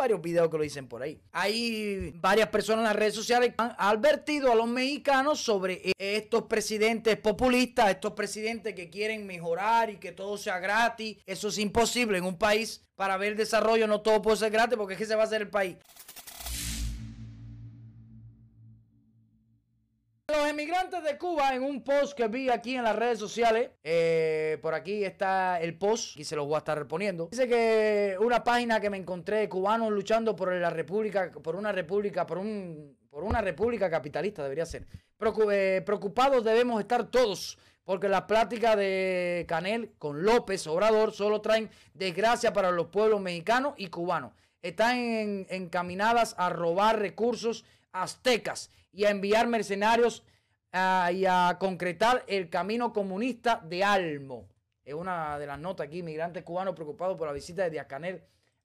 varios videos que lo dicen por ahí. Hay varias personas en las redes sociales que han advertido a los mexicanos sobre estos presidentes populistas, estos presidentes que quieren mejorar y que todo sea gratis. Eso es imposible en un país. Para ver desarrollo no todo puede ser gratis porque es que se va a hacer el país. Los emigrantes de Cuba, en un post que vi aquí en las redes sociales, eh, por aquí está el post y se los voy a estar reponiendo. Dice que una página que me encontré cubanos luchando por la república, por una república, por un, por una república capitalista debería ser. Eh, preocupados debemos estar todos, porque las pláticas de Canel con López Obrador solo traen desgracia para los pueblos mexicanos y cubanos. Están encaminadas a robar recursos aztecas y a enviar mercenarios y a concretar el camino comunista de Almo. Es una de las notas aquí, migrantes cubanos preocupados por la visita de Díaz Canel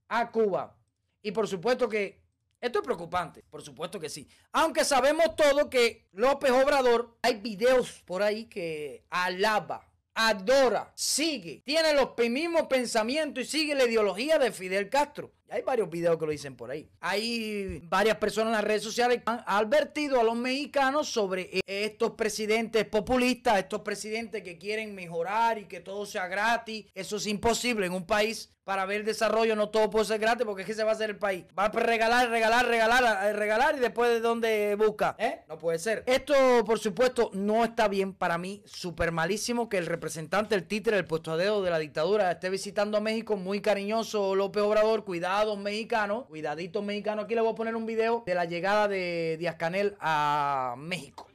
a Cuba. Y por supuesto que esto es preocupante, por supuesto que sí. Aunque sabemos todo que López Obrador, hay videos por ahí que alaba adora, sigue, tiene los mismos pensamientos y sigue la ideología de Fidel Castro. Hay varios videos que lo dicen por ahí. Hay varias personas en las redes sociales que han advertido a los mexicanos sobre estos presidentes populistas, estos presidentes que quieren mejorar y que todo sea gratis. Eso es imposible en un país para ver desarrollo. No todo puede ser gratis porque es que se va a hacer el país. Va a regalar, regalar, regalar, regalar y después de dónde busca. ¿Eh? No puede ser. Esto, por supuesto, no está bien para mí. Súper malísimo que el representante, el títere, el puesto a dedo de la dictadura esté visitando a México. Muy cariñoso López Obrador. Cuidado cuidados mexicanos, cuidaditos mexicanos. Aquí les voy a poner un video de la llegada de Díaz Canel a México.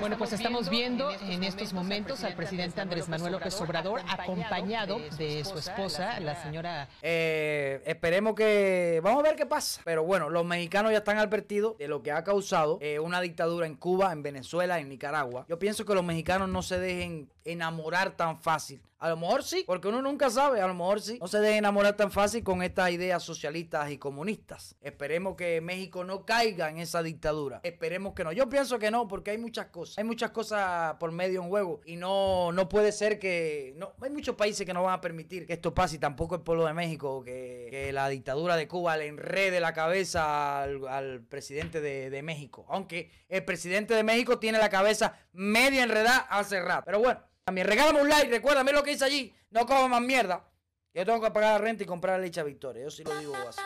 Bueno, pues estamos viendo en estos momentos al presidente Andrés Manuel López Obrador acompañado de su esposa, la señora... Eh, esperemos que... Vamos a ver qué pasa. Pero bueno, los mexicanos ya están advertidos de lo que ha causado eh, una dictadura en Cuba, en Venezuela, en Nicaragua. Yo pienso que los mexicanos no se dejen enamorar tan fácil. A lo mejor sí, porque uno nunca sabe, a lo mejor sí. No se dejen enamorar tan fácil con estas ideas socialistas y comunistas. Esperemos que México no caiga en esa dictadura. Esperemos que no. Yo pienso que no, porque hay muchas cosas. Hay muchas cosas por medio en juego. Y no, no puede ser que... No, hay muchos países que no van a permitir que esto pase. Y tampoco el pueblo de México, que, la dictadura de Cuba le enrede la cabeza al, presidente de, de México. Aunque el presidente de México tiene la cabeza media enredada hace rato. Pero bueno. También regálame un like, recuérdame lo que hice allí. No como más mierda. Yo tengo que pagar la renta y comprar leche a Victoria. Yo sí lo digo así.